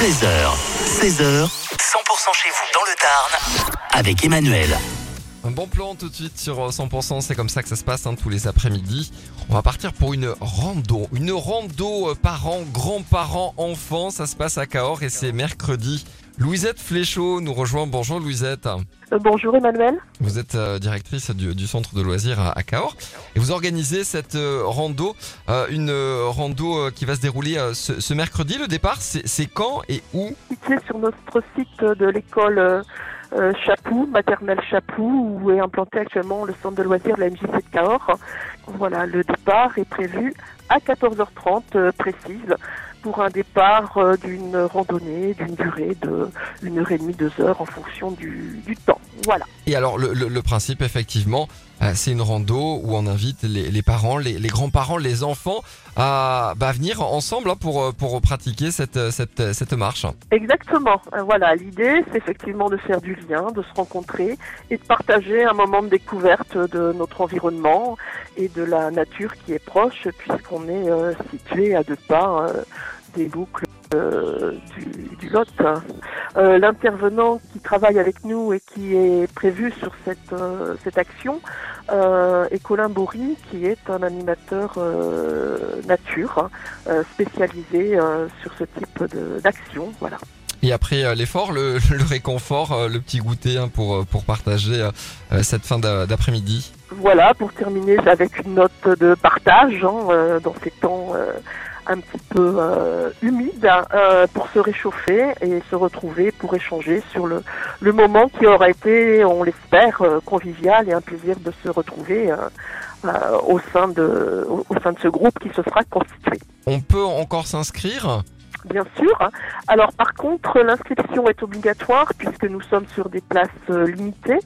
13h, 16h, 100% chez vous dans le Tarn avec Emmanuel. Un bon plan tout de suite sur euh, 100%, c'est comme ça que ça se passe hein, tous les après-midi. On va partir pour une rando. Une rando euh, parents, grands-parents, enfants. Ça se passe à Cahors et c'est mercredi. Louisette Fléchot nous rejoint. Bonjour Louisette. Euh, bonjour Emmanuel. Vous êtes euh, directrice du, du centre de loisirs à, à Cahors et vous organisez cette euh, rando, euh, une rando qui va se dérouler ce, ce mercredi. Le départ, c'est c'est quand et où? Situé sur notre site de l'école Chapou, maternelle Chapou, où est implanté actuellement le centre de loisirs de la MJC de Cahors. Voilà, le départ est prévu à 14h30 euh, précise pour un départ euh, d'une randonnée d'une durée de une heure et demie, deux heures en fonction du, du temps. Voilà. Et alors le, le- le principe effectivement, euh, c'est une rando où on invite les, les parents, les, les grands-parents, les enfants à bah, venir ensemble hein, pour, euh, pour pratiquer cette, cette, cette marche. Exactement. Voilà, l'idée, c'est effectivement de faire du lien, de se rencontrer et de partager un moment de découverte de notre environnement et de la nature qui est proche, puisqu'on est euh, situé à deux pas euh, des boucles euh, du, du Lot. Euh, L'intervenant qui travaille avec nous et qui est prévu sur cette, euh, cette action est Colin Bory, qui est un animateur nature hein, spécialisé sur ce type d'action. Voilà. Et après l'effort, le, le réconfort, le petit goûter hein, pour, pour partager cette fin d'a- d'après-midi. Voilà, pour terminer avec une note de partage hein, dans ces temps un petit peu euh, humides euh, pour se réchauffer et se retrouver pour échanger sur le, le moment qui aura été, on l'espère, euh, convivial et un plaisir de se retrouver au, sein de, au, sein de ce groupe qui se sera constitué. On peut encore s'inscrire? Bien sûr. Alors par contre, l'inscription est obligatoire puisque nous sommes sur des places limitées.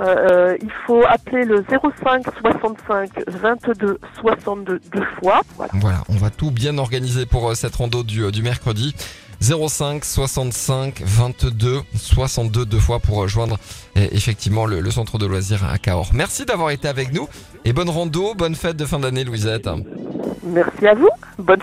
Euh, il faut appeler le 05 65 22 62 deux fois. Voilà. Voilà, on va tout bien organiser pour euh, cette rando du, euh, du mercredi. 05 65 22 62 deux fois pour euh, joindre euh, effectivement le, le centre de loisirs à Cahors. Merci d'avoir été avec nous et bonne rando, bonne fête de fin d'année Louisette. Merci à vous. Bonne